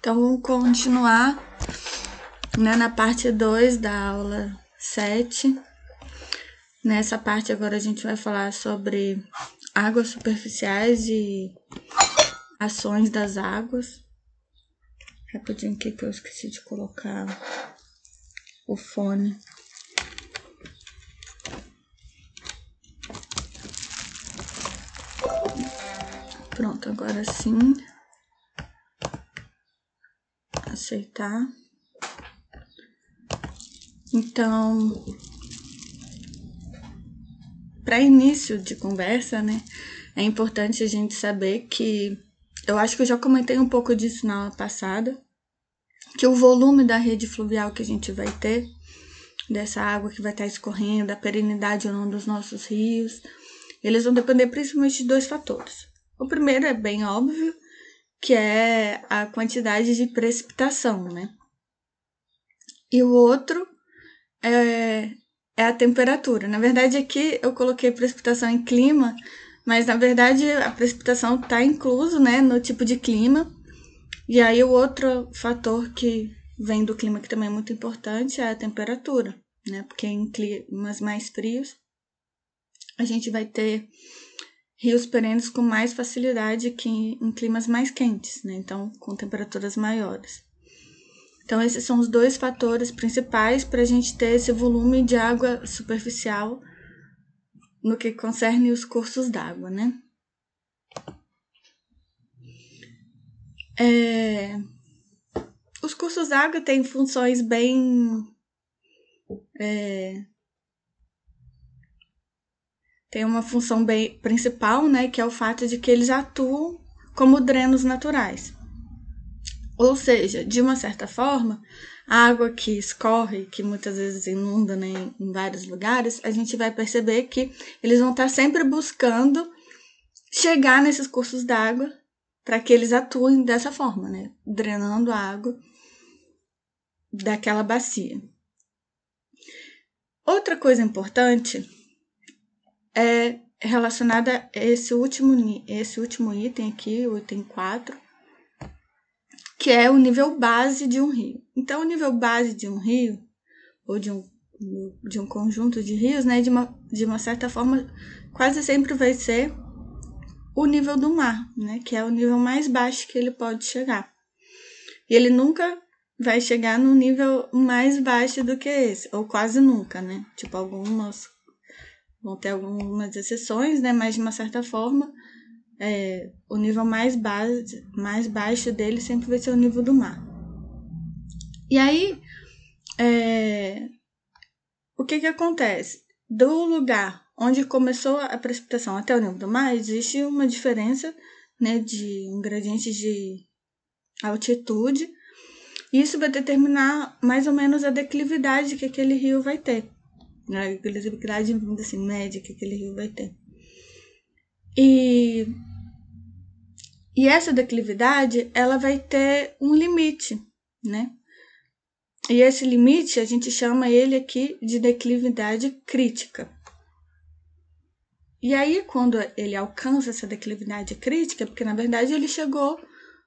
Então, vamos continuar né, na parte 2 da aula 7. Nessa parte agora a gente vai falar sobre águas superficiais e ações das águas. Rapidinho aqui que eu esqueci de colocar o fone. Pronto, agora sim aceitar. Então, para início de conversa, né, é importante a gente saber que eu acho que eu já comentei um pouco disso na aula passada, que o volume da rede fluvial que a gente vai ter, dessa água que vai estar escorrendo, a perenidade ou não dos nossos rios, eles vão depender principalmente de dois fatores. O primeiro é bem óbvio, que é a quantidade de precipitação, né? E o outro é, é a temperatura. Na verdade, aqui eu coloquei precipitação em clima, mas na verdade a precipitação está incluso, né, no tipo de clima. E aí o outro fator que vem do clima que também é muito importante é a temperatura, né? Porque em climas mais frios a gente vai ter rios perenes com mais facilidade que em climas mais quentes, né? Então, com temperaturas maiores. Então, esses são os dois fatores principais para a gente ter esse volume de água superficial no que concerne os cursos d'água, né? É... Os cursos d'água têm funções bem é, tem uma função bem principal, né, que é o fato de que eles atuam como drenos naturais. Ou seja, de uma certa forma, a água que escorre, que muitas vezes inunda né, em vários lugares, a gente vai perceber que eles vão estar sempre buscando chegar nesses cursos d'água para que eles atuem dessa forma, né, drenando a água daquela bacia. Outra coisa importante é relacionada a esse último, esse último item aqui, o item 4, que é o nível base de um rio. Então, o nível base de um rio, ou de um, de um conjunto de rios, né, de uma, de uma certa forma, quase sempre vai ser o nível do mar, né, que é o nível mais baixo que ele pode chegar. E ele nunca vai chegar no nível mais baixo do que esse, ou quase nunca, né? Tipo, algumas Vão ter algumas exceções, né? Mas de uma certa forma, é, o nível mais, base, mais baixo dele sempre vai ser o nível do mar. E aí, é, o que que acontece? Do lugar onde começou a precipitação até o nível do mar, existe uma diferença né, de um gradiente de altitude. E isso vai determinar mais ou menos a declividade que aquele rio vai ter né? grade assim, média que aquele rio vai ter. E, e essa declividade, ela vai ter um limite, né? E esse limite, a gente chama ele aqui de declividade crítica. E aí, quando ele alcança essa declividade crítica, porque na verdade ele chegou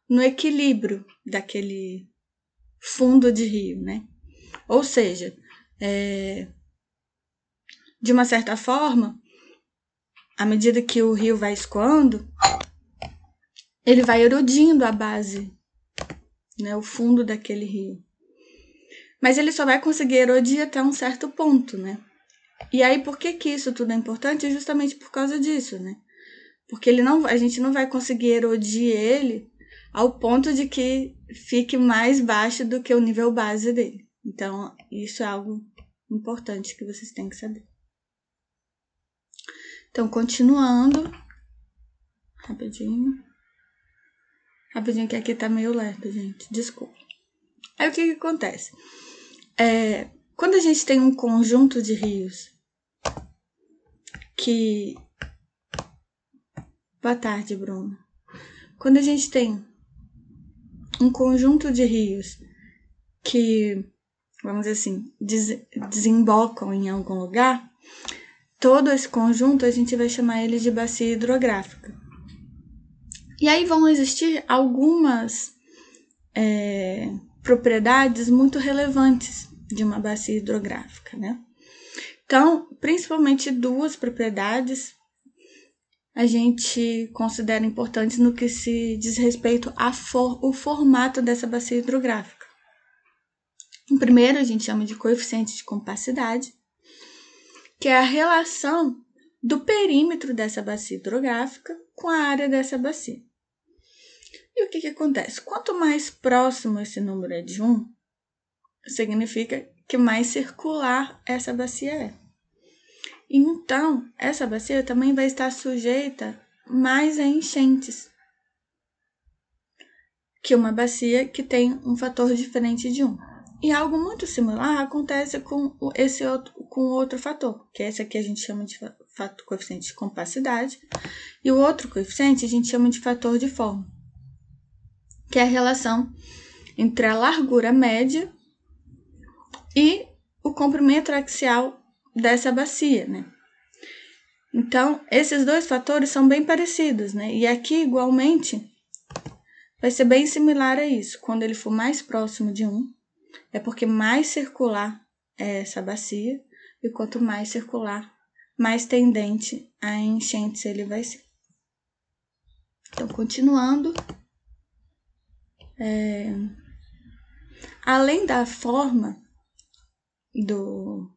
no equilíbrio daquele fundo de rio, né? Ou seja, é, de uma certa forma, à medida que o rio vai escoando, ele vai erodindo a base, né, o fundo daquele rio. Mas ele só vai conseguir erodir até um certo ponto, né? E aí, por que, que isso tudo é importante? Justamente por causa disso, né? Porque ele não, a gente não vai conseguir erodir ele ao ponto de que fique mais baixo do que o nível base dele. Então, isso é algo importante que vocês têm que saber. Então, continuando. Rapidinho. Rapidinho, que aqui tá meio lerdo, gente. Desculpa. Aí o que, que acontece? É, quando a gente tem um conjunto de rios que. Boa tarde, Bruno. Quando a gente tem um conjunto de rios que, vamos dizer assim, des desembocam em algum lugar, todo esse conjunto a gente vai chamar ele de bacia hidrográfica. E aí vão existir algumas é, propriedades muito relevantes de uma bacia hidrográfica, né? Então, principalmente duas propriedades a gente considera importantes no que se diz respeito ao for, formato dessa bacia hidrográfica. O primeiro a gente chama de coeficiente de compacidade, que é a relação do perímetro dessa bacia hidrográfica com a área dessa bacia. E o que, que acontece? Quanto mais próximo esse número é de 1, significa que mais circular essa bacia é. Então, essa bacia também vai estar sujeita mais a enchentes que uma bacia que tem um fator diferente de 1. E algo muito similar acontece com esse outro, com outro fator, que é esse aqui a gente chama de fator, coeficiente de compacidade, e o outro coeficiente a gente chama de fator de forma, que é a relação entre a largura média e o comprimento axial dessa bacia, né? Então, esses dois fatores são bem parecidos, né? E aqui, igualmente, vai ser bem similar a isso. Quando ele for mais próximo de um, é porque mais circular é essa bacia, e quanto mais circular, mais tendente a enchentes ele vai ser. Então, continuando, é, além da forma do,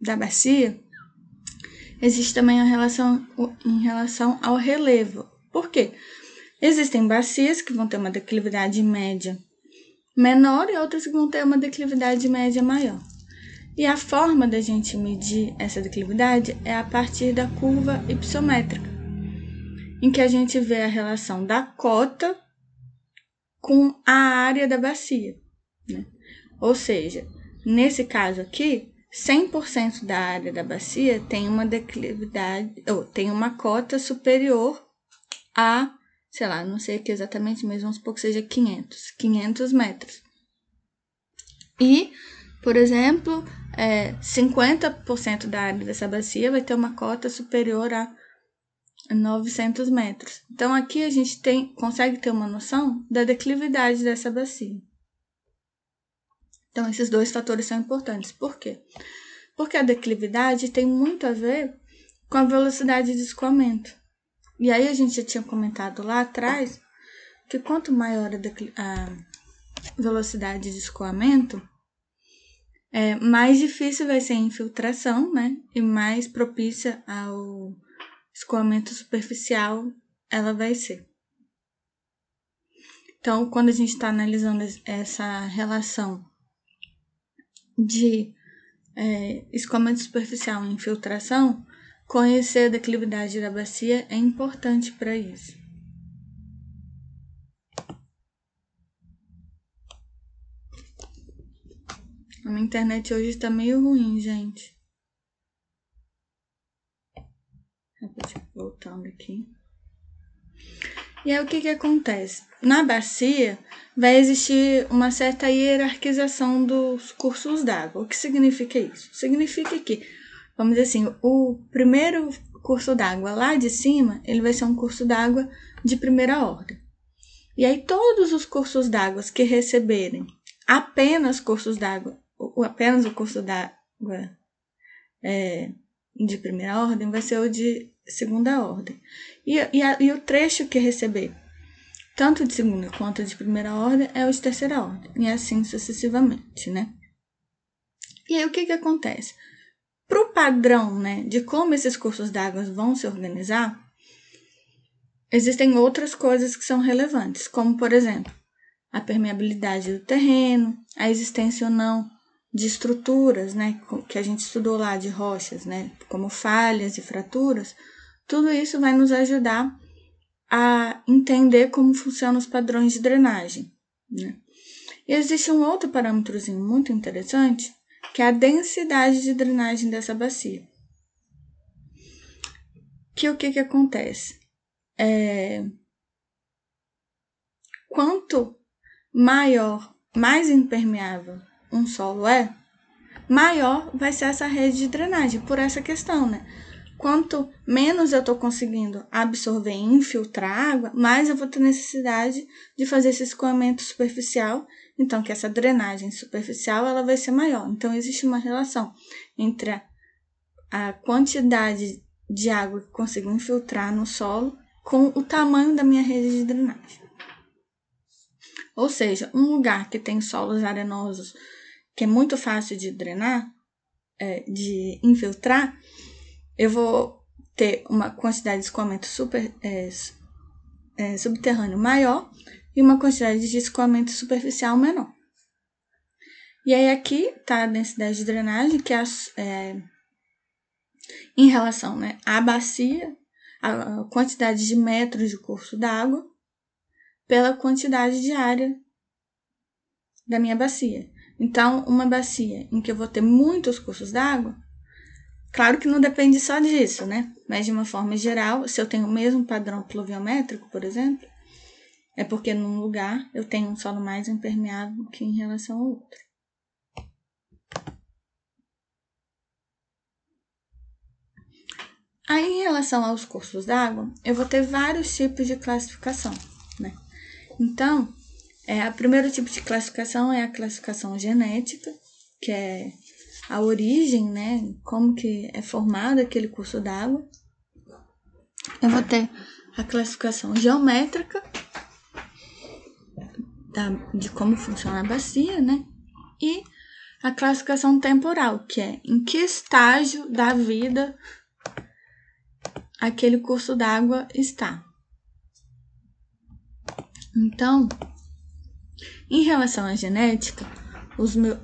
da bacia, existe também a relação em relação ao relevo. Por quê? Existem bacias que vão ter uma declividade média menor e outras que vão ter uma declividade média maior. E a forma da gente medir essa declividade é a partir da curva ipsométrica, em que a gente vê a relação da cota com a área da bacia. Né? Ou seja, nesse caso aqui, 100% da área da bacia tem uma declividade, ou tem uma cota superior a sei lá, não sei aqui exatamente, mas vamos supor que seja 500, 500 metros. E, por exemplo, é, 50% da área dessa bacia vai ter uma cota superior a 900 metros. Então, aqui a gente tem, consegue ter uma noção da declividade dessa bacia. Então, esses dois fatores são importantes. Por quê? Porque a declividade tem muito a ver com a velocidade de escoamento. E aí a gente já tinha comentado lá atrás que quanto maior a velocidade de escoamento, é, mais difícil vai ser a infiltração, né? E mais propícia ao escoamento superficial ela vai ser. Então, quando a gente está analisando essa relação de é, escoamento superficial e infiltração, Conhecer a declividade da bacia é importante para isso. A minha internet hoje está meio ruim, gente. Voltando aqui. E aí o que, que acontece? Na bacia vai existir uma certa hierarquização dos cursos d'água. O que significa isso? Significa que vamos dizer assim, o primeiro curso d'água lá de cima, ele vai ser um curso d'água de primeira ordem. E aí todos os cursos d'água que receberem apenas cursos d'água, apenas o curso d'água é, de primeira ordem vai ser o de segunda ordem. E, e, a, e o trecho que receber tanto de segunda quanto de primeira ordem é o de terceira ordem, e assim sucessivamente, né? E aí o que que acontece? Para o padrão né, de como esses cursos d'água vão se organizar, existem outras coisas que são relevantes, como, por exemplo, a permeabilidade do terreno, a existência ou não de estruturas, né, que a gente estudou lá de rochas, né, como falhas e fraturas, tudo isso vai nos ajudar a entender como funcionam os padrões de drenagem. Né? E existe um outro parâmetrozinho muito interessante, que é a densidade de drenagem dessa bacia. Que o que, que acontece? É, quanto maior, mais impermeável um solo é, maior vai ser essa rede de drenagem, por essa questão, né? quanto menos eu estou conseguindo absorver e infiltrar água, mais eu vou ter necessidade de fazer esse escoamento superficial. Então, que essa drenagem superficial ela vai ser maior. Então, existe uma relação entre a, a quantidade de água que consigo infiltrar no solo com o tamanho da minha rede de drenagem. Ou seja, um lugar que tem solos arenosos, que é muito fácil de drenar, é, de infiltrar, eu vou ter uma quantidade de escoamento super, é, é, subterrâneo maior e uma quantidade de escoamento superficial menor. E aí aqui está a densidade de drenagem, que é, é em relação né, à bacia, a quantidade de metros de curso d'água, pela quantidade de área da minha bacia. Então, uma bacia em que eu vou ter muitos cursos d'água, claro que não depende só disso, né? Mas de uma forma geral, se eu tenho o mesmo padrão pluviométrico, por exemplo, é porque num lugar eu tenho um solo mais impermeável que em relação ao outro. Aí, em relação aos cursos d'água, eu vou ter vários tipos de classificação, né? Então, é, o primeiro tipo de classificação é a classificação genética, que é a origem, né? Como que é formado aquele curso d'água. Eu vou ter a classificação geométrica, da, de como funciona a bacia, né? E a classificação temporal, que é em que estágio da vida aquele curso d'água está. Então, em relação à genética, os meus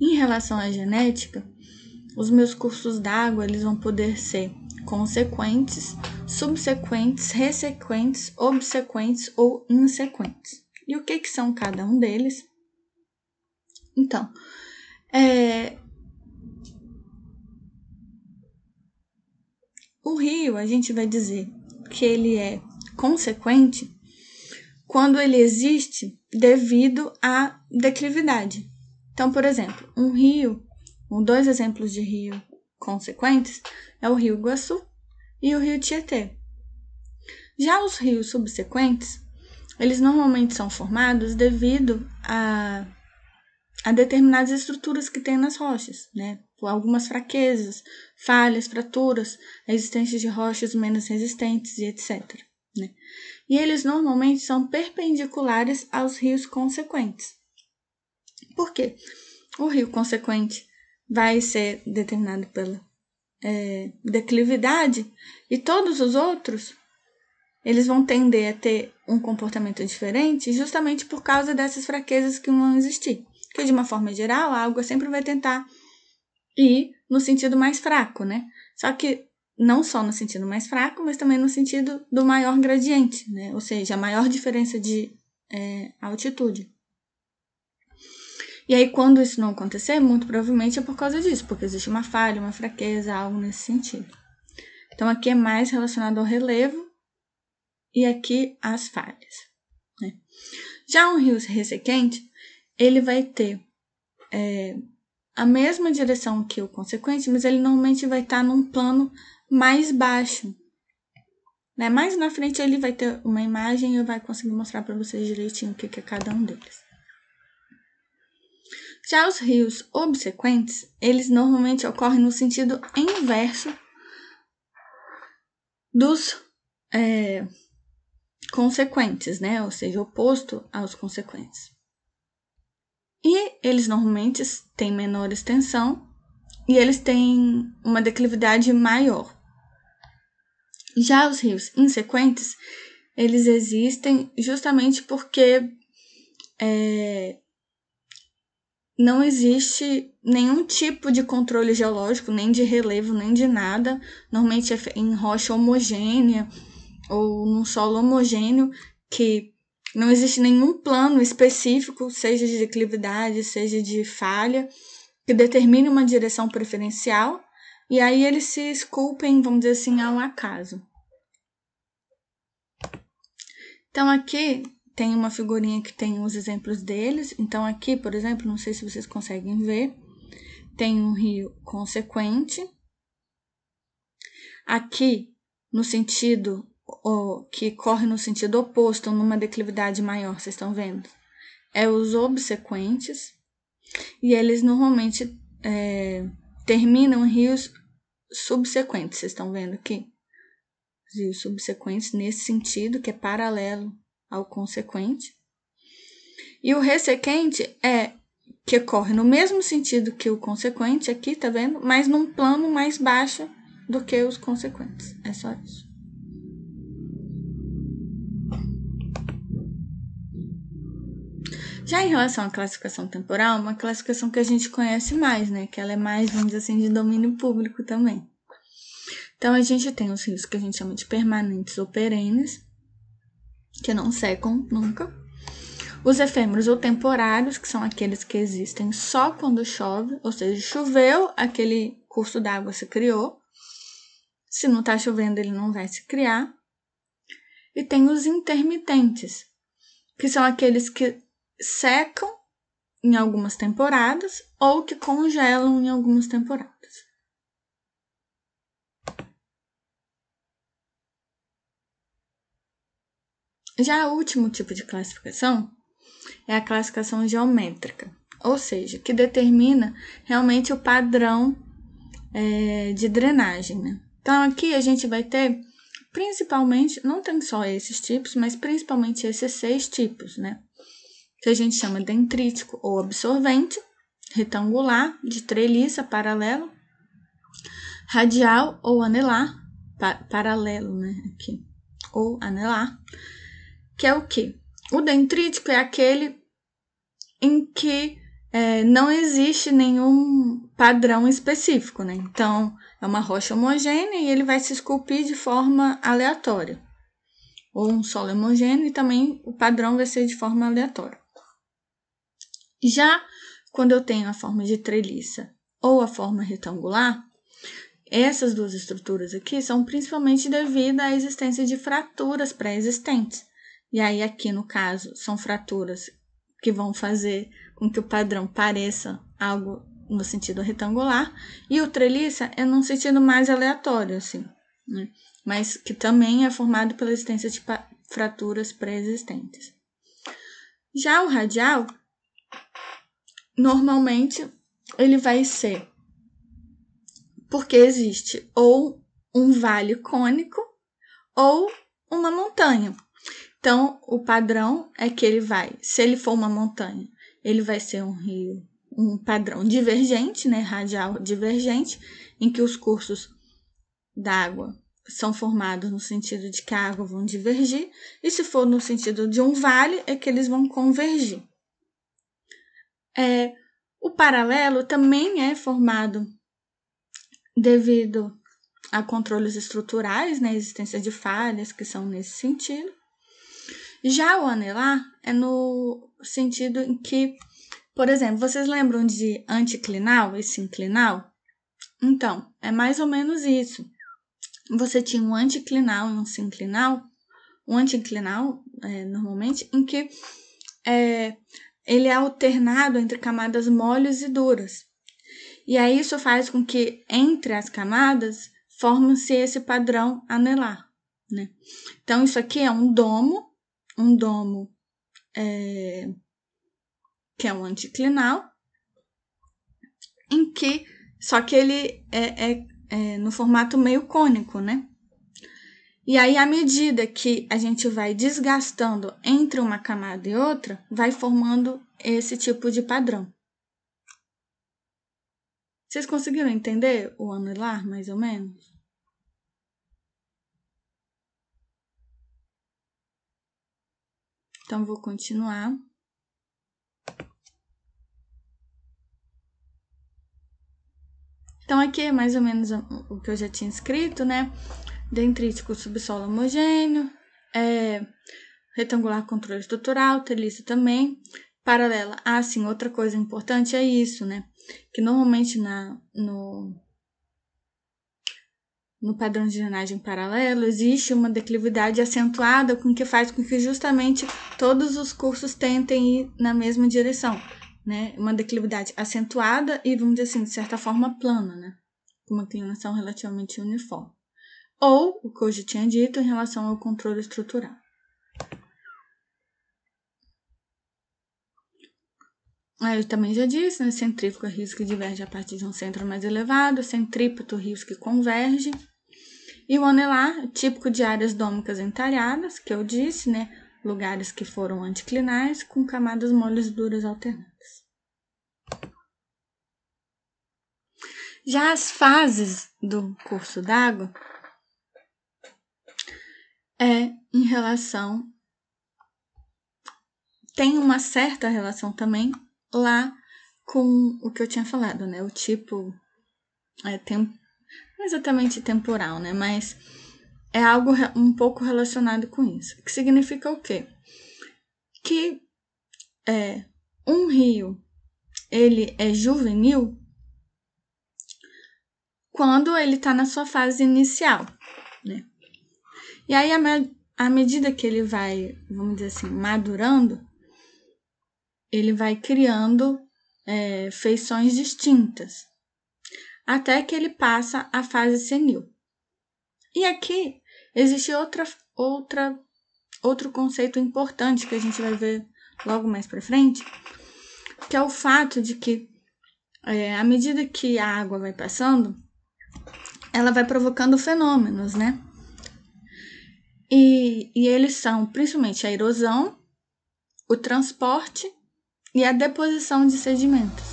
Em relação à genética, os meus cursos d'água eles vão poder ser consequentes, subsequentes, ressequentes, obsequentes ou insequentes. E o que, que são cada um deles? Então, é, o rio, a gente vai dizer que ele é consequente quando ele existe devido à declividade. Então, por exemplo, um rio, um, dois exemplos de rio consequentes é o rio Iguaçu e o rio Tietê. Já os rios subsequentes, eles normalmente são formados devido a, a determinadas estruturas que tem nas rochas, né? Por algumas fraquezas, falhas, fraturas, a existência de rochas menos resistentes e etc. Né? E eles normalmente são perpendiculares aos rios consequentes. Por quê? O rio consequente vai ser determinado pela é, declividade e todos os outros eles vão tender a ter um comportamento diferente justamente por causa dessas fraquezas que vão existir. Que de uma forma geral, a água sempre vai tentar ir no sentido mais fraco, né? Só que não só no sentido mais fraco, mas também no sentido do maior gradiente, né? Ou seja, a maior diferença de é, altitude. E aí, quando isso não acontecer, muito provavelmente é por causa disso, porque existe uma falha, uma fraqueza, algo nesse sentido. Então, aqui é mais relacionado ao relevo e aqui as falhas. Né? Já um rio ressequente, ele vai ter é, a mesma direção que o consequente, mas ele normalmente vai estar num plano mais baixo. Né? Mais na frente ele vai ter uma imagem e eu vai conseguir mostrar para vocês direitinho o que é cada um deles. Já os rios obsequentes, eles normalmente ocorrem no sentido inverso dos é, consequentes, né? Ou seja, oposto aos consequentes. E eles normalmente têm menor extensão e eles têm uma declividade maior. Já os rios insequentes, eles existem justamente porque é, não existe nenhum tipo de controle geológico, nem de relevo, nem de nada. Normalmente é em rocha homogênea ou num solo homogêneo que não existe nenhum plano específico, seja de declividade, seja de falha, que determine uma direção preferencial e aí eles se esculpem, vamos dizer assim, ao acaso. Então aqui tem uma figurinha que tem os exemplos deles. Então aqui, por exemplo, não sei se vocês conseguem ver, tem um rio consequente. Aqui, no sentido o, que corre no sentido oposto, numa declividade maior, vocês estão vendo? É os obsequentes. E eles normalmente é, terminam rios subsequentes, vocês estão vendo aqui? Rios subsequentes nesse sentido, que é paralelo ao consequente. E o ressequente é que corre no mesmo sentido que o consequente aqui, tá vendo? Mas num plano mais baixo do que os consequentes. É só isso. Já em relação à classificação temporal, uma classificação que a gente conhece mais, né? Que ela é mais, vamos dizer assim, de domínio público também. Então, a gente tem os rios que a gente chama de permanentes ou perenes, que não secam nunca. Os efêmeros ou temporários, que são aqueles que existem só quando chove, ou seja, choveu, aquele curso d'água se criou. Se não está chovendo, ele não vai se criar. E tem os intermitentes, que são aqueles que secam em algumas temporadas ou que congelam em algumas temporadas. Já o último tipo de classificação é a classificação geométrica, ou seja, que determina realmente o padrão é, de drenagem. Né? Então, aqui a gente vai ter principalmente, não tem só esses tipos, mas principalmente esses seis tipos, né? Que a gente chama dendrítico ou absorvente, retangular, de treliça, paralelo, radial ou anelar, pa paralelo, né? Aqui, ou anelar, que é o que? O dendrítico é aquele em que é, não existe nenhum padrão específico, né? Então, é uma rocha homogênea e ele vai se esculpir de forma aleatória. Ou um solo homogêneo e também o padrão vai ser de forma aleatória. Já quando eu tenho a forma de treliça ou a forma retangular, essas duas estruturas aqui são principalmente devido à existência de fraturas pré-existentes. E aí, aqui no caso, são fraturas que vão fazer com que o padrão pareça algo no sentido retangular, e o treliça é num sentido mais aleatório, assim, né? mas que também é formado pela existência de fraturas pré-existentes. Já o radial, normalmente, ele vai ser porque existe ou um vale cônico ou uma montanha. Então, o padrão é que ele vai, se ele for uma montanha, ele vai ser um rio, um padrão divergente, né, radial divergente, em que os cursos d'água são formados no sentido de que a água vão divergir, e se for no sentido de um vale, é que eles vão convergir. É, o paralelo também é formado devido a controles estruturais, né, existência de falhas que são nesse sentido, já o anelar é no sentido em que, por exemplo, vocês lembram de anticlinal e sinclinal? Então, é mais ou menos isso. Você tinha um anticlinal e um sinclinal. Um anticlinal, é, normalmente, em que é, ele é alternado entre camadas moles e duras. E aí isso faz com que entre as camadas forme-se esse padrão anelar. Né? Então, isso aqui é um domo um domo é, que é um anticlinal, em que só que ele é, é, é no formato meio cônico, né? E aí, à medida que a gente vai desgastando entre uma camada e outra, vai formando esse tipo de padrão. Vocês conseguiram entender o anular, mais ou menos? Então, vou continuar. Então, aqui é mais ou menos o que eu já tinha escrito, né? Dendrítico subsolo homogêneo, é, retangular controle estrutural, treliça também, paralela. Ah, sim, outra coisa importante é isso, né? Que normalmente na, no, no padrão de drenagem paralelo, existe uma declividade acentuada com que faz com que justamente todos os cursos tentem ir na mesma direção. né, uma declividade acentuada e, vamos dizer assim, de certa forma plana, né, com uma inclinação relativamente uniforme. Ou, o que eu já tinha dito, em relação ao controle estrutural. Aí eu também já disse, né? Centrífugo é risco que diverge a partir de um centro mais elevado, centrípeto risco que converge. E o anelar, típico de áreas dômicas entalhadas, que eu disse, né? Lugares que foram anticlinais com camadas moles duras alternadas. Já as fases do curso d'água é em relação tem uma certa relação também lá com o que eu tinha falado, né? O tipo é tem, não exatamente temporal, né? Mas é algo um pouco relacionado com isso. Que significa o quê? Que é, um rio ele é juvenil quando ele está na sua fase inicial, né? E aí, à medida que ele vai, vamos dizer assim, madurando, ele vai criando é, feições distintas, até que ele passa à fase senil. E aqui existe outra, outra, outro conceito importante que a gente vai ver logo mais para frente, que é o fato de que, é, à medida que a água vai passando, ela vai provocando fenômenos, né? E, e eles são principalmente a erosão, o transporte e a deposição de sedimentos.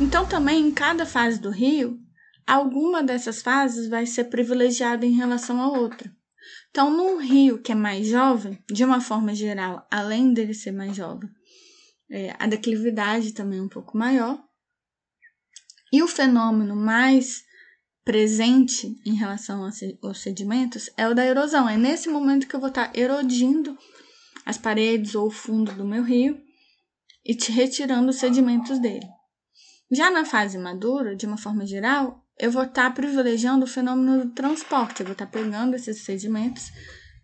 Então, também em cada fase do rio, alguma dessas fases vai ser privilegiada em relação à outra. Então, num rio que é mais jovem, de uma forma geral, além dele ser mais jovem, é, a declividade também é um pouco maior. E o fenômeno mais presente em relação aos sedimentos é o da erosão. É nesse momento que eu vou estar erodindo as paredes ou o fundo do meu rio e te retirando os sedimentos dele. Já na fase madura, de uma forma geral, eu vou estar tá privilegiando o fenômeno do transporte. Eu vou estar tá pegando esses sedimentos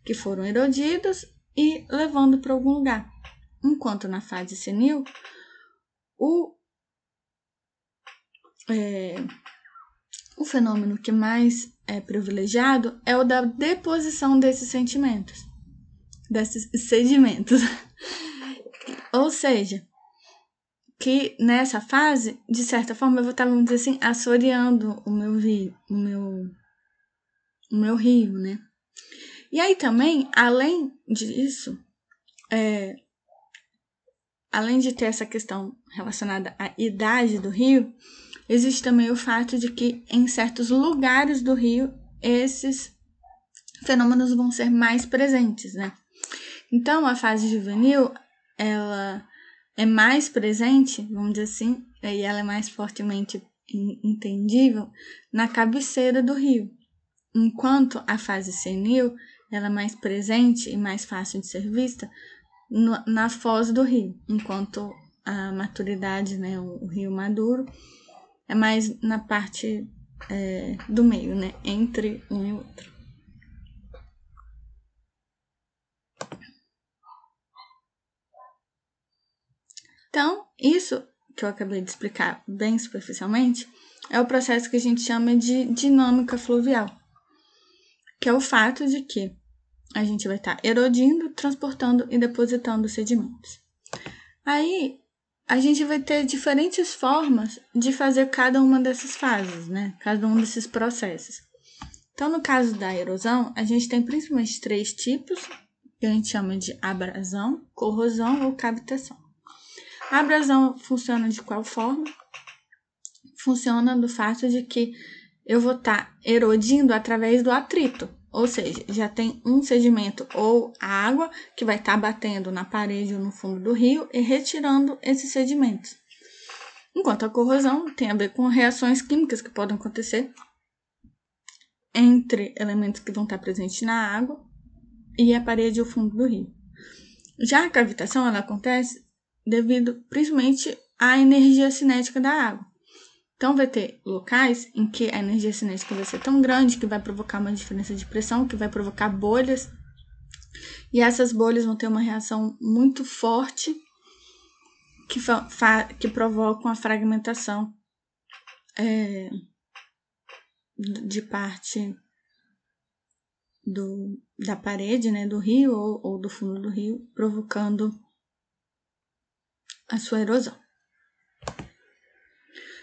que foram erodidos e levando para algum lugar. Enquanto na fase senil, o, é, o fenômeno que mais é privilegiado é o da deposição desses sentimentos, desses sedimentos. Ou seja, que nessa fase, de certa forma, eu vou estar, vamos dizer assim, assoreando o meu rio, o meu, o meu rio, né? E aí também, além disso, é, além de ter essa questão relacionada à idade do rio, existe também o fato de que em certos lugares do rio esses fenômenos vão ser mais presentes, né? Então, a fase juvenil, ela é mais presente, vamos dizer assim, e ela é mais fortemente entendível na cabeceira do rio, enquanto a fase senil ela é mais presente e mais fácil de ser vista no, na foz do rio, enquanto a maturidade, né, o, o rio maduro, é mais na parte é, do meio, né, entre um e outro. Então, isso que eu acabei de explicar bem superficialmente é o processo que a gente chama de dinâmica fluvial, que é o fato de que a gente vai estar erodindo, transportando e depositando sedimentos. Aí a gente vai ter diferentes formas de fazer cada uma dessas fases, né? Cada um desses processos. Então, no caso da erosão, a gente tem principalmente três tipos, que a gente chama de abrasão, corrosão ou cavitação. A abrasão funciona de qual forma? Funciona do fato de que eu vou estar tá erodindo através do atrito, ou seja, já tem um sedimento ou água que vai estar tá batendo na parede ou no fundo do rio e retirando esses sedimentos. Enquanto a corrosão tem a ver com reações químicas que podem acontecer entre elementos que vão estar tá presentes na água e a parede ou fundo do rio. Já a cavitação ela acontece devido principalmente à energia cinética da água. Então, vai ter locais em que a energia cinética vai ser tão grande que vai provocar uma diferença de pressão, que vai provocar bolhas, e essas bolhas vão ter uma reação muito forte que, que provocam a fragmentação é, de parte do, da parede né, do rio ou, ou do fundo do rio, provocando a sua erosão.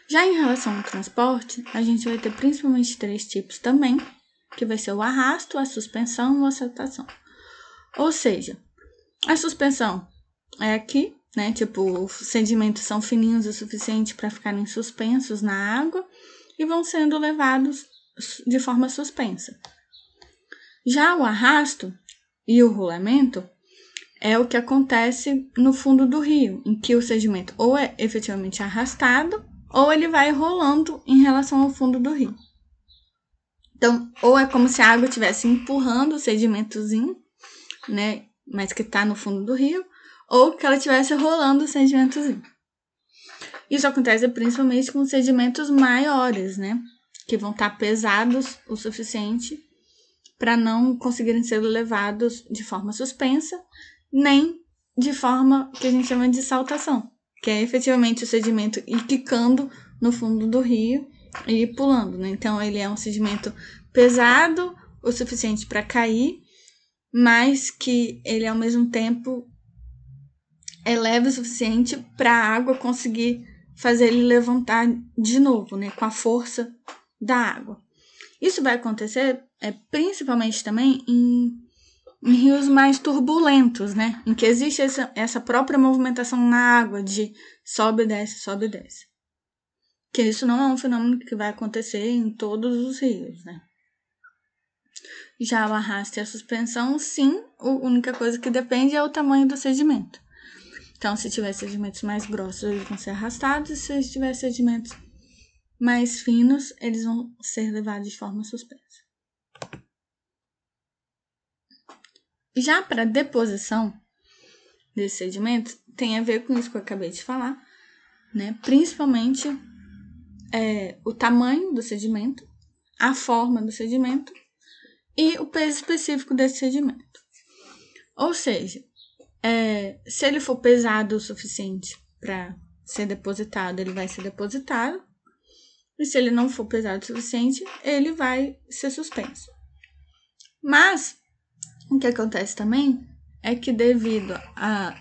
Já em relação ao transporte, a gente vai ter principalmente três tipos também, que vai ser o arrasto, a suspensão e a saltação. Ou seja, a suspensão é aqui, né? Tipo, os sedimentos são fininhos o suficiente para ficarem suspensos na água e vão sendo levados de forma suspensa. Já o arrasto e o rolamento é o que acontece no fundo do rio, em que o sedimento ou é efetivamente arrastado ou ele vai rolando em relação ao fundo do rio. Então, ou é como se a água estivesse empurrando o sedimentozinho, né, mas que está no fundo do rio, ou que ela estivesse rolando o sedimentozinho. Isso acontece principalmente com sedimentos maiores, né, que vão estar tá pesados o suficiente para não conseguirem ser levados de forma suspensa, nem de forma que a gente chama de saltação, que é efetivamente o sedimento ir quicando no fundo do rio e ir pulando, né? Então ele é um sedimento pesado o suficiente para cair, mas que ele ao mesmo tempo é leve o suficiente para a água conseguir fazer ele levantar de novo, né, com a força da água. Isso vai acontecer é, principalmente também em, rios mais turbulentos, né, em que existe essa, essa própria movimentação na água de sobe e desce, sobe e desce que isso não é um fenômeno que vai acontecer em todos os rios, né? Já o arrasto e a suspensão, sim, a única coisa que depende é o tamanho do sedimento. Então, se tiver sedimentos mais grossos, eles vão ser arrastados, e se tiver sedimentos mais finos, eles vão ser levados de forma suspensa. Já para deposição desse sedimento, tem a ver com isso que eu acabei de falar, né? Principalmente é, o tamanho do sedimento, a forma do sedimento e o peso específico desse sedimento. Ou seja, é, se ele for pesado o suficiente para ser depositado, ele vai ser depositado. E se ele não for pesado o suficiente, ele vai ser suspenso. Mas o que acontece também é que devido a,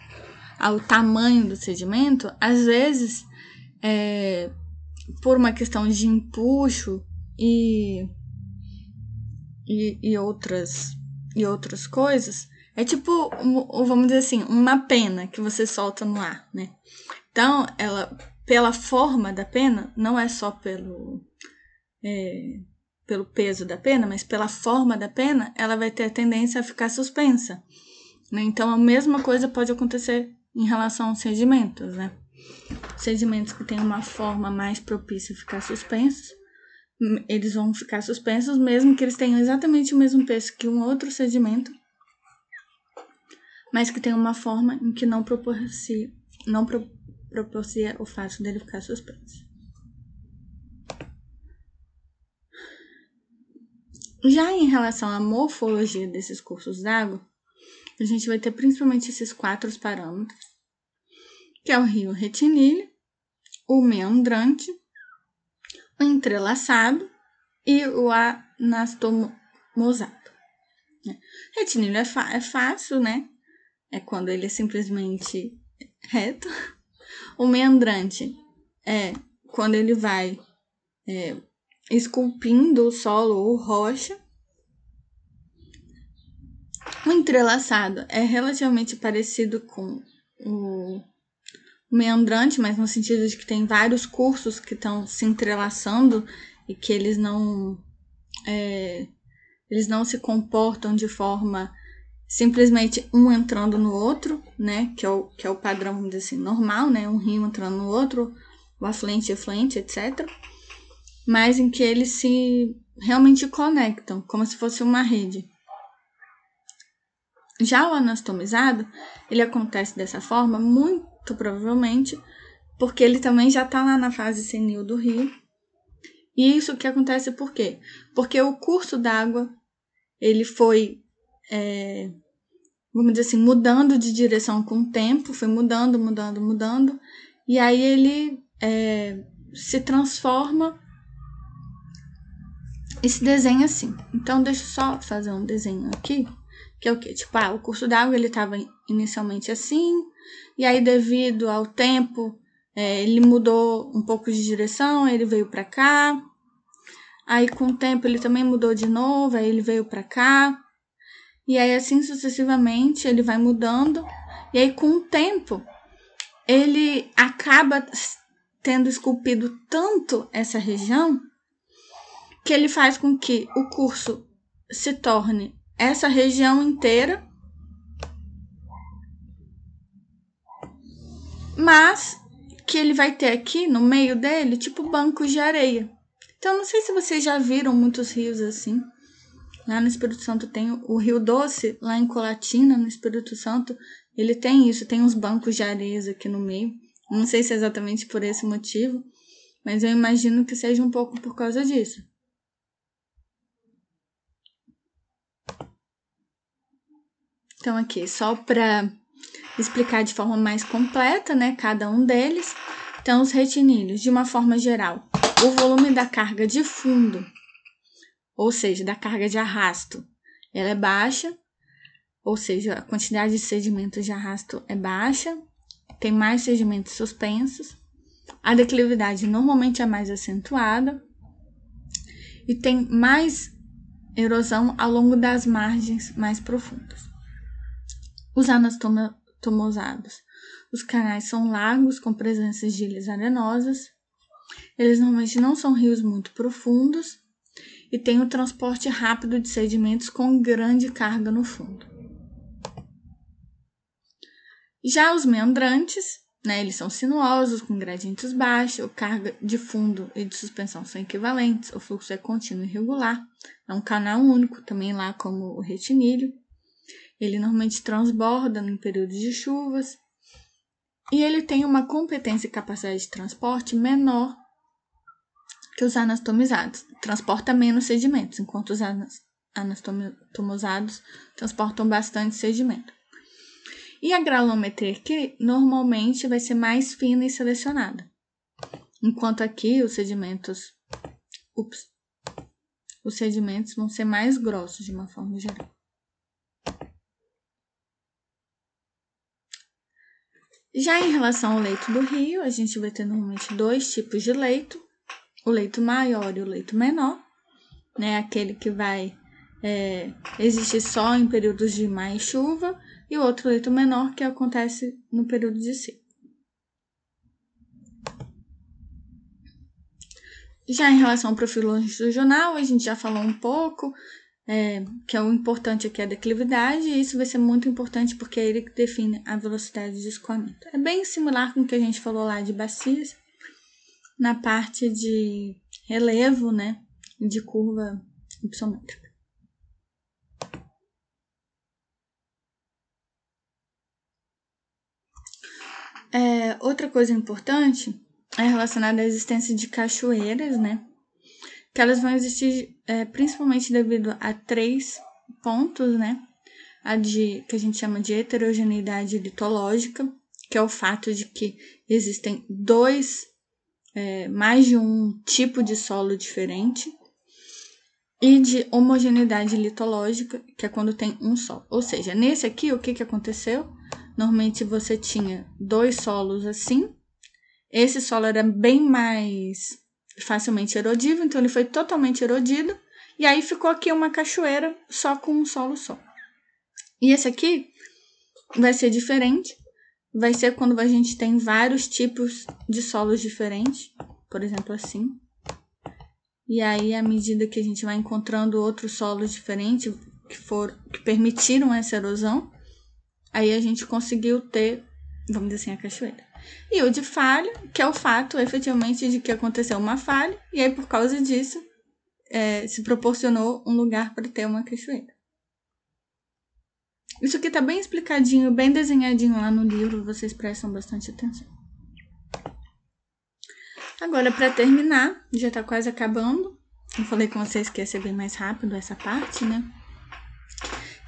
ao tamanho do sedimento, às vezes é, por uma questão de empuxo e, e, e outras e outras coisas, é tipo, vamos dizer assim, uma pena que você solta no ar, né? Então, ela, pela forma da pena, não é só pelo, é, pelo peso da pena, mas pela forma da pena, ela vai ter a tendência a ficar suspensa. Né? Então, a mesma coisa pode acontecer em relação aos sedimentos, né? Sedimentos que têm uma forma mais propícia a ficar suspensos, eles vão ficar suspensos mesmo que eles tenham exatamente o mesmo peso que um outro sedimento, mas que tem uma forma em que não propicia, não pro, propicia o fato dele ficar suspenso. Já em relação à morfologia desses cursos d'água, a gente vai ter principalmente esses quatro parâmetros que é o rio retinilho, o meandrante, o entrelaçado e o anastomosado. Né? Retinilho é, é fácil, né? É quando ele é simplesmente reto. O meandrante é quando ele vai é, esculpindo o solo ou rocha. O entrelaçado é relativamente parecido com o meandrante, mas no sentido de que tem vários cursos que estão se entrelaçando e que eles não é, eles não se comportam de forma simplesmente um entrando no outro, né, que é o, que é o padrão assim, normal, né, um rio entrando no outro, o afluente e efluente, etc. Mas em que eles se realmente conectam, como se fosse uma rede. Já o anastomizado, ele acontece dessa forma muito provavelmente, porque ele também já está lá na fase senil do rio. E isso que acontece por quê? Porque o curso d'água ele foi, é, vamos dizer assim, mudando de direção com o tempo, foi mudando, mudando, mudando, e aí ele é, se transforma e se desenha assim. Então, deixa eu só fazer um desenho aqui, que é o quê? Tipo, ah, o curso d'água ele estava inicialmente assim, e aí devido ao tempo, é, ele mudou um pouco de direção, ele veio para cá. Aí com o tempo ele também mudou de novo, aí ele veio para cá. E aí assim sucessivamente ele vai mudando. E aí com o tempo ele acaba tendo esculpido tanto essa região que ele faz com que o curso se torne essa região inteira, mas que ele vai ter aqui no meio dele, tipo bancos de areia. Então, não sei se vocês já viram muitos rios assim. Lá no Espírito Santo tem o Rio Doce, lá em Colatina, no Espírito Santo, ele tem isso, tem uns bancos de areia aqui no meio. Não sei se é exatamente por esse motivo, mas eu imagino que seja um pouco por causa disso. Então, aqui, só para explicar de forma mais completa, né, cada um deles. Então, os retinilhos, de uma forma geral, o volume da carga de fundo, ou seja, da carga de arrasto, ela é baixa, ou seja, a quantidade de sedimentos de arrasto é baixa, tem mais sedimentos suspensos, a declividade normalmente é mais acentuada e tem mais erosão ao longo das margens mais profundas os anastomosados. Os canais são largos, com presença de ilhas arenosas. Eles normalmente não são rios muito profundos e têm o transporte rápido de sedimentos com grande carga no fundo. Já os meandrantes, né, eles são sinuosos, com gradientes baixos, carga de fundo e de suspensão são equivalentes, o fluxo é contínuo e regular, é um canal único, também lá como o retinilho. Ele normalmente transborda no período de chuvas e ele tem uma competência e capacidade de transporte menor que os anastomizados. Transporta menos sedimentos, enquanto os anastomosados transportam bastante sedimento. E a granulometria aqui normalmente vai ser mais fina e selecionada. Enquanto aqui os sedimentos, ups, os sedimentos vão ser mais grossos de uma forma geral. Já em relação ao leito do rio, a gente vai ter normalmente dois tipos de leito: o leito maior e o leito menor, né? Aquele que vai é, existir só em períodos de mais chuva, e o outro leito menor que acontece no período de seco. Já em relação ao perfil longitudinal, a gente já falou um pouco, é, que é o importante aqui é a declividade, e isso vai ser muito importante porque é ele que define a velocidade de escoamento. É bem similar com o que a gente falou lá de bacias, na parte de relevo, né, de curva hipométrica. É, outra coisa importante é relacionada à existência de cachoeiras, né? que elas vão existir é, principalmente devido a três pontos, né? A de que a gente chama de heterogeneidade litológica, que é o fato de que existem dois, é, mais de um tipo de solo diferente, e de homogeneidade litológica, que é quando tem um solo. Ou seja, nesse aqui, o que, que aconteceu? Normalmente você tinha dois solos assim, esse solo era bem mais facilmente erodível, então ele foi totalmente erodido. E aí ficou aqui uma cachoeira só com um solo só. E esse aqui vai ser diferente. Vai ser quando a gente tem vários tipos de solos diferentes, por exemplo, assim. E aí, à medida que a gente vai encontrando outros solos diferentes que, for, que permitiram essa erosão, aí a gente conseguiu ter, vamos dizer assim, a cachoeira. E o de falha, que é o fato efetivamente de que aconteceu uma falha, e aí por causa disso é, se proporcionou um lugar para ter uma cachoeira. Isso aqui tá bem explicadinho, bem desenhadinho lá no livro, vocês prestam bastante atenção. Agora, para terminar, já tá quase acabando. Eu falei com vocês que ia ser bem mais rápido essa parte, né?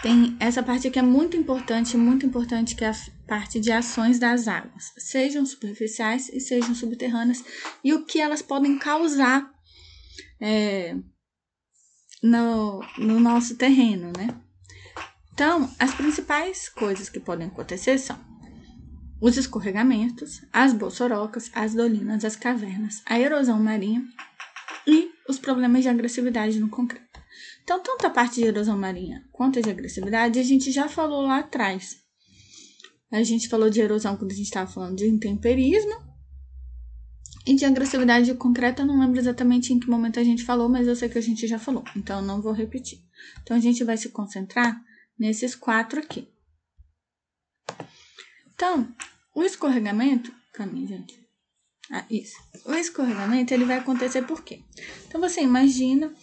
Tem essa parte que é muito importante, muito importante, que é a parte de ações das águas, sejam superficiais e sejam subterrâneas, e o que elas podem causar é, no, no nosso terreno, né? Então, as principais coisas que podem acontecer são os escorregamentos, as bolsorocas, as dolinas, as cavernas, a erosão marinha e os problemas de agressividade no concreto. Então, tanto a parte de erosão marinha quanto de agressividade, a gente já falou lá atrás. A gente falou de erosão quando a gente estava falando de intemperismo. E de agressividade concreta, não lembro exatamente em que momento a gente falou, mas eu sei que a gente já falou, então não vou repetir. Então a gente vai se concentrar nesses quatro aqui. Então, o escorregamento, caminho, gente. Ah, isso. O escorregamento ele vai acontecer por quê? Então você imagina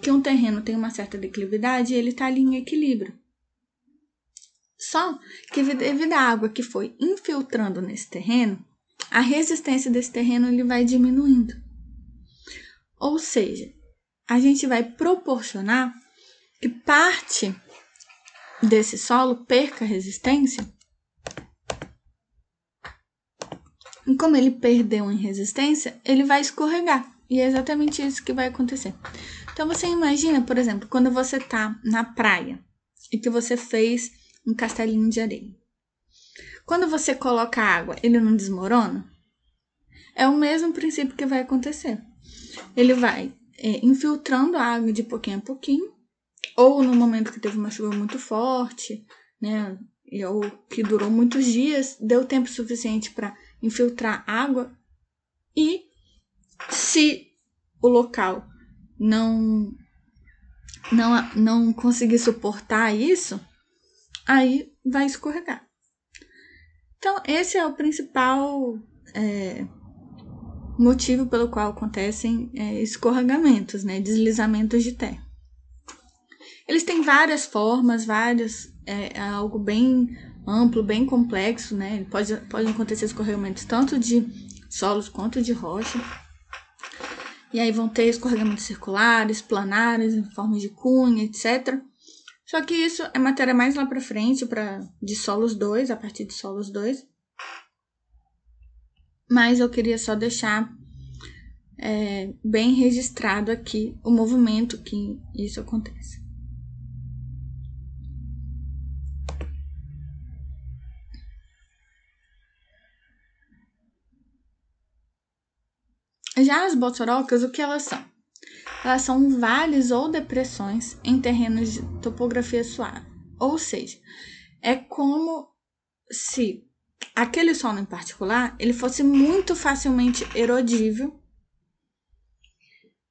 que um terreno tem uma certa declividade e ele está ali em equilíbrio. Só que devido à água que foi infiltrando nesse terreno, a resistência desse terreno ele vai diminuindo. Ou seja, a gente vai proporcionar que parte desse solo perca resistência. E como ele perdeu em resistência, ele vai escorregar. E é exatamente isso que vai acontecer. Então você imagina, por exemplo, quando você está na praia e que você fez um castelinho de areia. Quando você coloca água, ele não desmorona? É o mesmo princípio que vai acontecer. Ele vai é, infiltrando a água de pouquinho a pouquinho, ou no momento que teve uma chuva muito forte, né, ou que durou muitos dias, deu tempo suficiente para infiltrar água. E se o local não não não conseguir suportar isso, aí vai escorregar. Então, esse é o principal é, motivo pelo qual acontecem é, escorregamentos, né, deslizamentos de terra. Eles têm várias formas, vários, é, é algo bem amplo, bem complexo, né? Pode, podem acontecer escorregamentos tanto de solos quanto de rocha. E aí vão ter escorregamentos circulares, planares, em forma de cunha, etc. Só que isso é matéria mais lá para frente, para de solos 2, a partir de solos 2. Mas eu queria só deixar é, bem registrado aqui o movimento que isso acontece. Já as botsorocas, o que elas são? Elas são vales ou depressões em terrenos de topografia suave. Ou seja, é como se aquele solo em particular ele fosse muito facilmente erodível.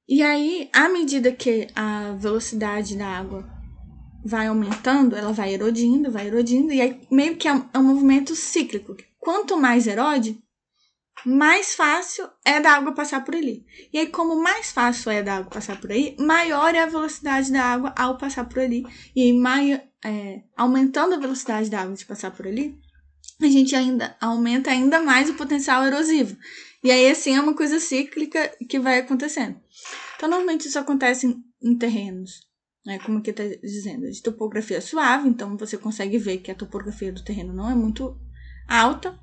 E aí, à medida que a velocidade da água vai aumentando, ela vai erodindo, vai erodindo, e aí meio que é um é movimento cíclico. Quanto mais erode, mais fácil é da água passar por ali. E aí, como mais fácil é da água passar por aí, maior é a velocidade da água ao passar por ali. E aí, maior, é, aumentando a velocidade da água de passar por ali, a gente ainda aumenta ainda mais o potencial erosivo. E aí, assim, é uma coisa cíclica que vai acontecendo. Então, normalmente isso acontece em, em terrenos, né, como aqui está dizendo, de topografia suave. Então, você consegue ver que a topografia do terreno não é muito alta.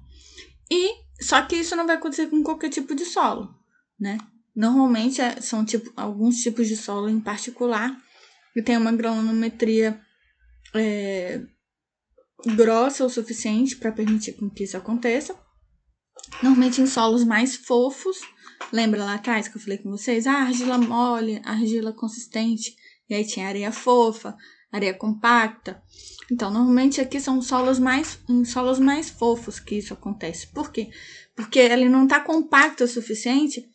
E só que isso não vai acontecer com qualquer tipo de solo, né? Normalmente é, são tipo, alguns tipos de solo em particular que tem uma granulometria é, grossa o suficiente para permitir com que isso aconteça. Normalmente em solos mais fofos, lembra lá atrás que eu falei com vocês? Ah, argila mole, argila consistente, e aí tinha areia fofa, areia compacta. Então, normalmente aqui são solos mais solos mais fofos que isso acontece. Por quê? Porque ele não está compacto o suficiente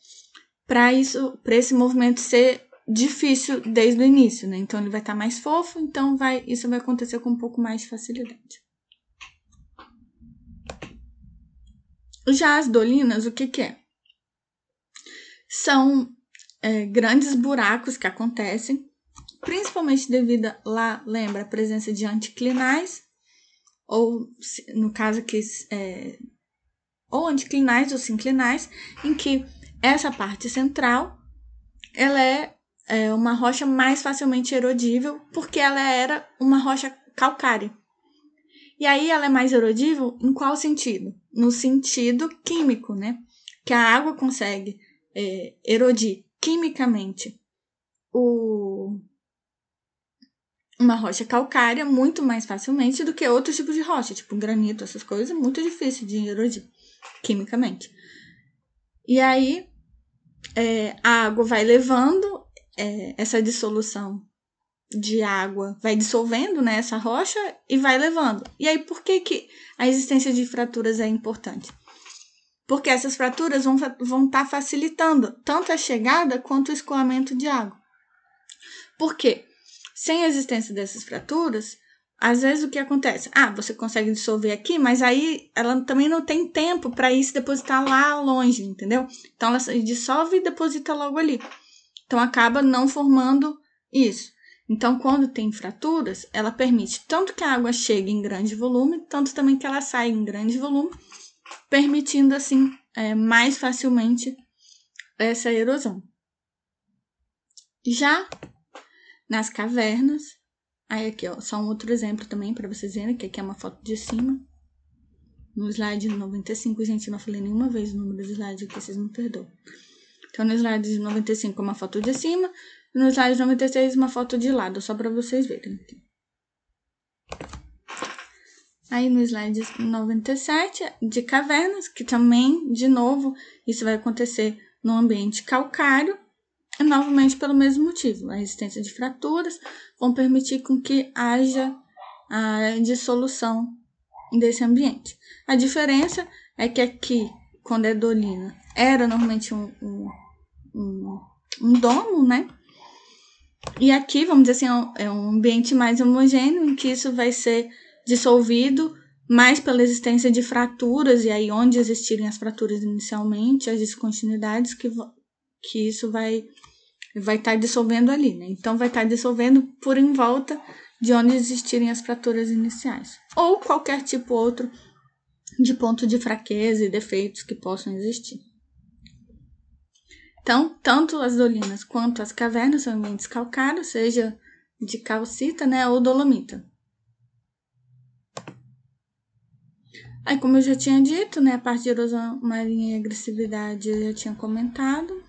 para isso, para esse movimento ser difícil desde o início, né? Então ele vai estar tá mais fofo, então vai isso vai acontecer com um pouco mais de facilidade. Já as dolinas, o que, que é? São é, grandes buracos que acontecem principalmente devido lá, lembra, a presença de anticlinais, ou no caso que é, ou anticlinais ou sinclinais, em que essa parte central ela é, é uma rocha mais facilmente erodível, porque ela era uma rocha calcária. E aí ela é mais erodível em qual sentido? No sentido químico, né? Que a água consegue é, erodir quimicamente o, uma rocha calcária muito mais facilmente do que outros tipos de rocha, tipo granito, essas coisas, muito difícil de erodir quimicamente. E aí é, a água vai levando é, essa dissolução de água, vai dissolvendo né, essa rocha e vai levando. E aí por que, que a existência de fraturas é importante? Porque essas fraturas vão estar vão tá facilitando tanto a chegada quanto o escoamento de água. Por quê? Sem a existência dessas fraturas, às vezes o que acontece? Ah, você consegue dissolver aqui, mas aí ela também não tem tempo para ir se depositar lá longe, entendeu? Então ela dissolve e deposita logo ali. Então acaba não formando isso. Então, quando tem fraturas, ela permite tanto que a água chegue em grande volume, tanto também que ela saia em grande volume, permitindo assim é, mais facilmente essa erosão. Já nas cavernas. Aí aqui, ó, só um outro exemplo também para vocês verem, que aqui é uma foto de cima. No slide 95, gente, eu não falei nenhuma vez o número do slide aqui, vocês me perdoam. Então, no slide 95 uma foto de cima, no slide 96 uma foto de lado, só para vocês verem. Aqui. Aí no slide 97, de cavernas, que também, de novo, isso vai acontecer no ambiente calcário, novamente pelo mesmo motivo. A existência de fraturas vão permitir com que haja a dissolução desse ambiente. A diferença é que aqui, quando é dolina, era normalmente um, um, um, um domo, né? E aqui, vamos dizer assim, é um é ambiente mais homogêneo, em que isso vai ser dissolvido mais pela existência de fraturas, e aí onde existirem as fraturas inicialmente, as descontinuidades, que, que isso vai vai estar tá dissolvendo ali, né? Então vai estar tá dissolvendo por em volta de onde existirem as fraturas iniciais, ou qualquer tipo outro de ponto de fraqueza e defeitos que possam existir. Então, tanto as dolinas quanto as cavernas são ambientes calcários, seja de calcita, né, ou dolomita. Aí, como eu já tinha dito, né, a parte de erosão marinha e agressividade eu já tinha comentado.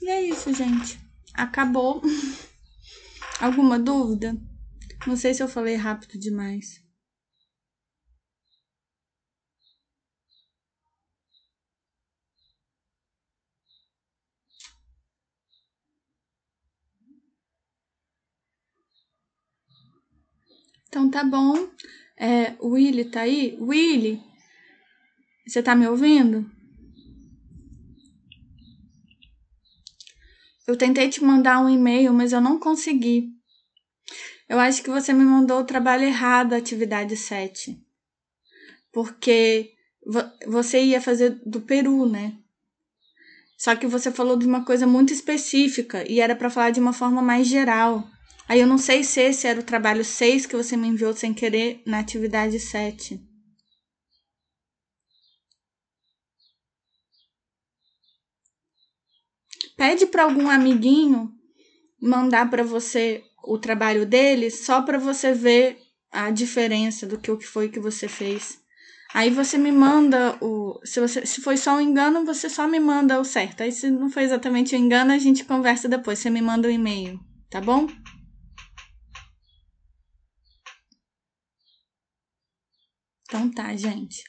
E é isso, gente acabou. Alguma dúvida? Não sei se eu falei rápido demais. Então tá bom. É, Willy tá aí? Willy, você tá me ouvindo? Eu tentei te mandar um e-mail, mas eu não consegui. Eu acho que você me mandou o trabalho errado, atividade 7. Porque você ia fazer do Peru, né? Só que você falou de uma coisa muito específica e era para falar de uma forma mais geral. Aí eu não sei se esse era o trabalho 6 que você me enviou sem querer na atividade 7. Pede para algum amiguinho mandar para você o trabalho dele só para você ver a diferença do que o que foi que você fez. Aí você me manda o. Se, você, se foi só um engano, você só me manda o certo. Aí se não foi exatamente um engano, a gente conversa depois. Você me manda um e-mail, tá bom? Então tá, gente.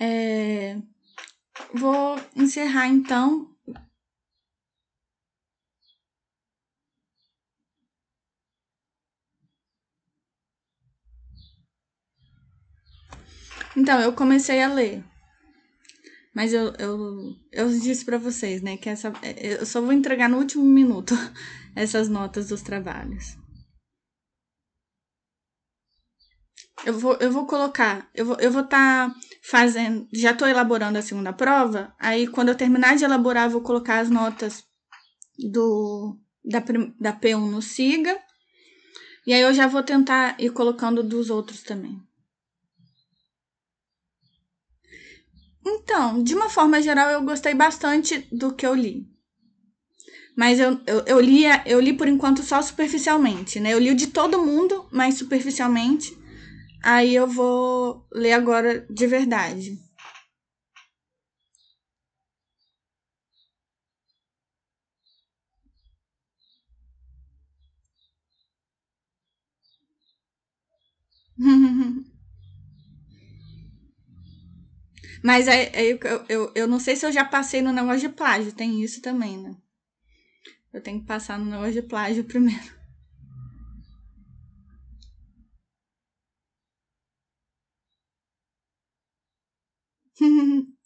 É... Vou encerrar então Então, eu comecei a ler. Mas eu, eu, eu disse para vocês, né, que essa, eu só vou entregar no último minuto essas notas dos trabalhos. Eu vou, eu vou colocar, eu vou eu vou estar tá fazendo, já estou elaborando a segunda prova, aí quando eu terminar de elaborar, eu vou colocar as notas do da, da P1 no SIGA, e aí eu já vou tentar ir colocando dos outros também. Então, de uma forma geral, eu gostei bastante do que eu li. Mas eu, eu, eu, li, eu li por enquanto só superficialmente, né? Eu li o de todo mundo, mas superficialmente. Aí eu vou ler agora de verdade. Mas aí, aí eu, eu, eu não sei se eu já passei no negócio de plágio, tem isso também, né? Eu tenho que passar no negócio de plágio primeiro.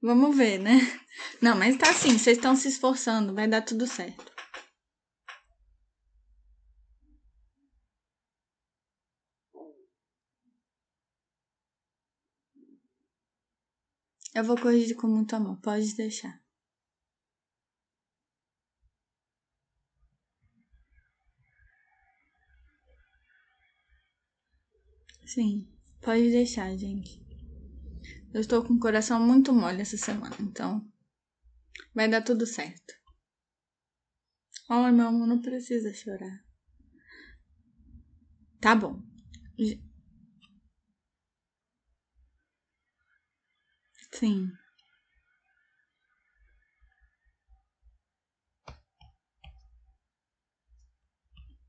Vamos ver, né? Não, mas tá assim, vocês estão se esforçando, vai dar tudo certo. Eu vou corrigir com muito amor, pode deixar. Sim, pode deixar, gente. Eu estou com o coração muito mole essa semana, então vai dar tudo certo. Ai, meu amor, não precisa chorar. Tá bom. Sim.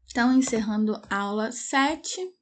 Então, encerrando aula 7.